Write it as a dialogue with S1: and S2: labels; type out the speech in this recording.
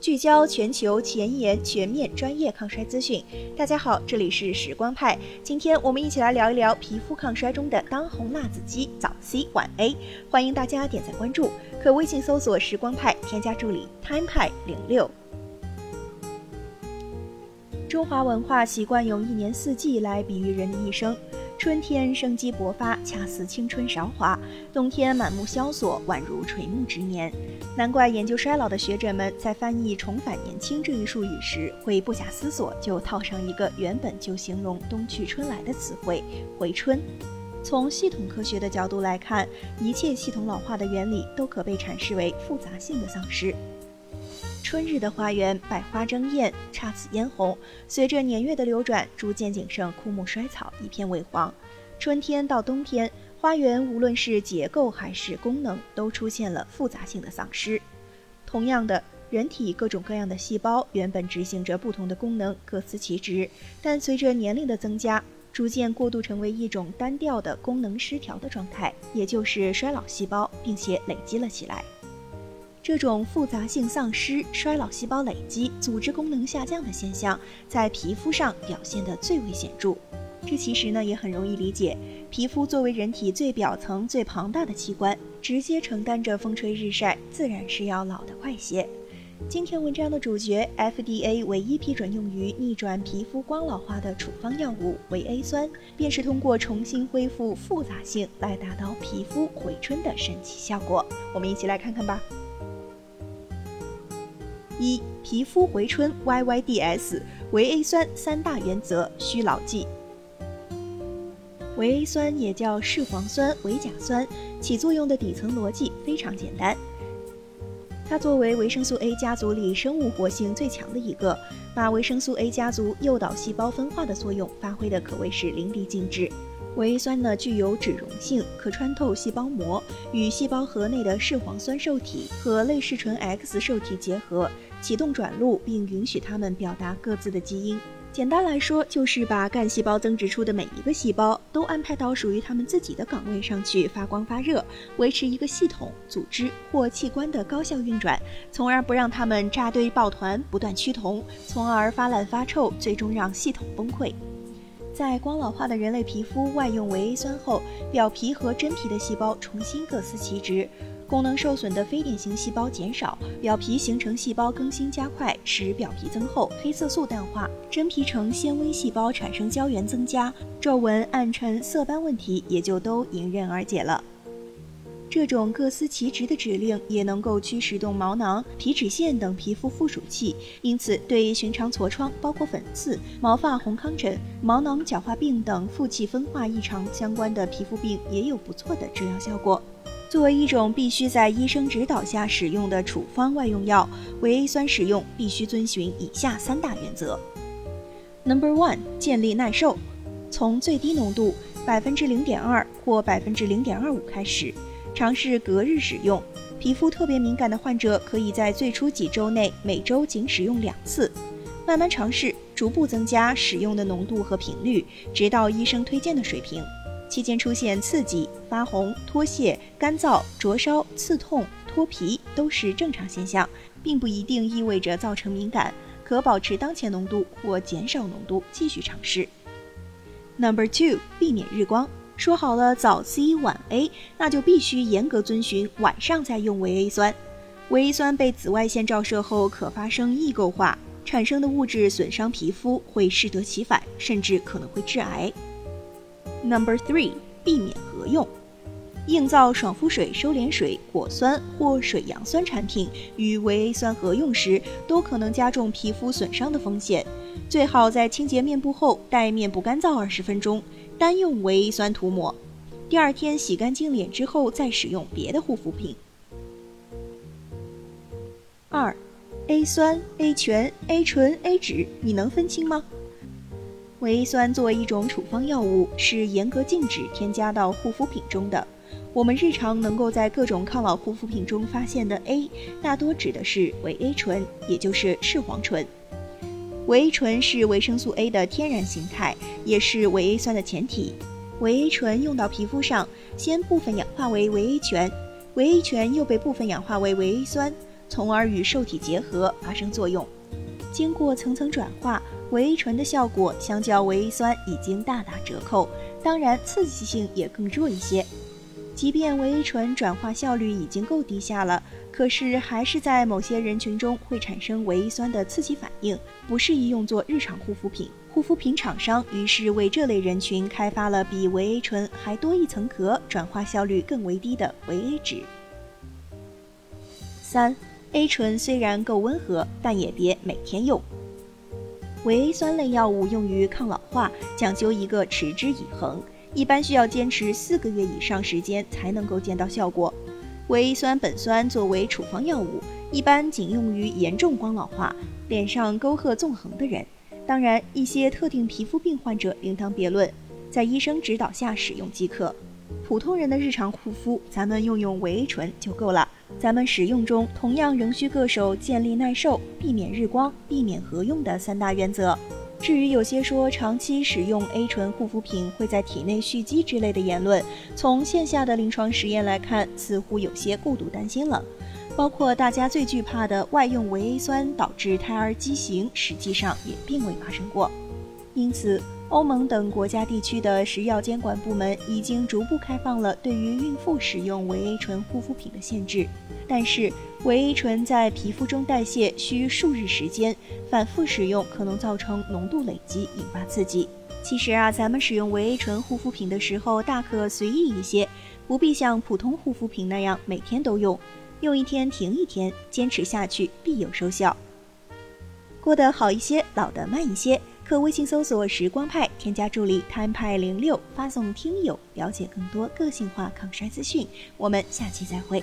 S1: 聚焦全球前沿、全面、专业抗衰资讯。大家好，这里是时光派，今天我们一起来聊一聊皮肤抗衰中的当红辣子鸡早 C 晚 A。欢迎大家点赞关注，可微信搜索“时光派”，添加助理 “time 派零六”。中华文化习惯用一年四季来比喻人的一生。春天生机勃发，恰似青春韶华；冬天满目萧索，宛如垂暮之年。难怪研究衰老的学者们在翻译“重返年轻”这一术语时，会不假思索就套上一个原本就形容冬去春来的词汇“回春”。从系统科学的角度来看，一切系统老化的原理都可被阐释为复杂性的丧失。春日的花园，百花争艳，姹紫嫣红。随着年月的流转，逐渐仅剩枯木衰草，一片萎黄。春天到冬天，花园无论是结构还是功能，都出现了复杂性的丧失。同样的，人体各种各样的细胞原本执行着不同的功能，各司其职，但随着年龄的增加，逐渐过渡成为一种单调的功能失调的状态，也就是衰老细胞，并且累积了起来。这种复杂性丧失、衰老细胞累积、组织功能下降的现象，在皮肤上表现得最为显著。这其实呢也很容易理解，皮肤作为人体最表层、最庞大的器官，直接承担着风吹日晒，自然是要老得快些。今天文章的主角，FDA 唯一批准用于逆转皮肤光老化的处方药物维 A 酸，便是通过重新恢复复杂性来达到皮肤回春的神奇效果。我们一起来看看吧。一皮肤回春 YYDS 维 A 酸三大原则需牢记。维 A 酸也叫视黄酸、维甲酸，起作用的底层逻辑非常简单。它作为维生素 A 家族里生物活性最强的一个，把维生素 A 家族诱导细胞分化的作用发挥的可谓是淋漓尽致。维 A 酸呢具有脂溶性，可穿透细胞膜，与细胞核内的视黄酸受体和类视醇 X 受体结合。启动转录，并允许它们表达各自的基因。简单来说，就是把干细胞增殖出的每一个细胞都安排到属于它们自己的岗位上去发光发热，维持一个系统、组织或器官的高效运转，从而不让它们扎堆抱团、不断趋同，从而发烂发臭，最终让系统崩溃。在光老化的人类皮肤外用维 A 酸后，表皮和真皮的细胞重新各司其职。功能受损的非典型细胞减少，表皮形成细胞更新加快，使表皮增厚，黑色素淡化，真皮层纤维细胞产生胶原增加，皱纹、暗沉、色斑问题也就都迎刃而解了。这种各司其职的指令也能够驱使动毛囊、皮脂腺等皮肤附属器，因此对于寻常痤疮，包括粉刺、毛发红糠疹、毛囊角化病等负气分化异常相关的皮肤病也有不错的治疗效果。作为一种必须在医生指导下使用的处方外用药，维 A 酸使用必须遵循以下三大原则。：Number one，建立耐受，从最低浓度百分之零点二或百分之零点二五开始，尝试隔日使用。皮肤特别敏感的患者可以在最初几周内每周仅使用两次，慢慢尝试，逐步增加使用的浓度和频率，直到医生推荐的水平。期间出现刺激、发红、脱屑、干燥、灼烧、刺痛、脱皮都是正常现象，并不一定意味着造成敏感，可保持当前浓度或减少浓度继续尝试。Number two，避免日光。说好了早 C 晚 A，那就必须严格遵循晚上再用维 A 酸。维 A 酸被紫外线照射后可发生异构化，产生的物质损伤皮肤，会适得其反，甚至可能会致癌。Number three，避免合用。硬皂、爽肤水、收敛水、果酸或水杨酸产品与维 A 酸合用时，都可能加重皮肤损伤的风险。最好在清洁面部后，待面部干燥二十分钟，单用维 A 酸涂抹。第二天洗干净脸之后，再使用别的护肤品。二，A 酸、A 醛、A 醇、A 酯，你能分清吗？维 A 酸作为一种处方药物，是严格禁止添加到护肤品中的。我们日常能够在各种抗老护肤品中发现的 A，大多指的是维 A 醇，也就是视黄醇。维 A 醇是维生素 A 的天然形态，也是维 A 酸的前体。维 A 醇用到皮肤上，先部分氧化为维 A 醛，维 A 醛又被部分氧化为维 A 酸，从而与受体结合发生作用。经过层层转化，维 A 醇的效果相较维 A 酸已经大打折扣，当然刺激性也更弱一些。即便维 A 醇转化效率已经够低下了，可是还是在某些人群中会产生维 A 酸的刺激反应，不适宜用作日常护肤品。护肤品厂商于是为这类人群开发了比维 A 醇还多一层壳、转化效率更为低的维 A 酯。三 A 醇虽然够温和，但也别每天用。维 A 酸类药物用于抗老化，讲究一个持之以恒。一般需要坚持四个月以上时间才能够见到效果。维 A 酸苯酸作为处方药物，一般仅用于严重光老化、脸上沟壑纵横的人。当然，一些特定皮肤病患者另当别论，在医生指导下使用即可。普通人的日常护肤，咱们用用维 A 醇就够了。咱们使用中同样仍需恪守建立耐受、避免日光、避免合用的三大原则。至于有些说长期使用 A 醇护肤品会在体内蓄积之类的言论，从线下的临床实验来看，似乎有些过度担心了。包括大家最惧怕的外用维 A 酸导致胎儿畸形，实际上也并未发生过。因此，欧盟等国家地区的食药监管部门已经逐步开放了对于孕妇使用维 A 醇护肤品的限制。但是，维 A 醇在皮肤中代谢需数日时间，反复使用可能造成浓度累积，引发刺激。其实啊，咱们使用维 A 醇护肤品的时候，大可随意一些，不必像普通护肤品那样每天都用，用一天停一天，坚持下去必有收效。过得好一些，老得慢一些，可微信搜索“时光派”，添加助理 “time 派零六”，发送“听友”，了解更多个性化抗衰资讯。我们下期再会。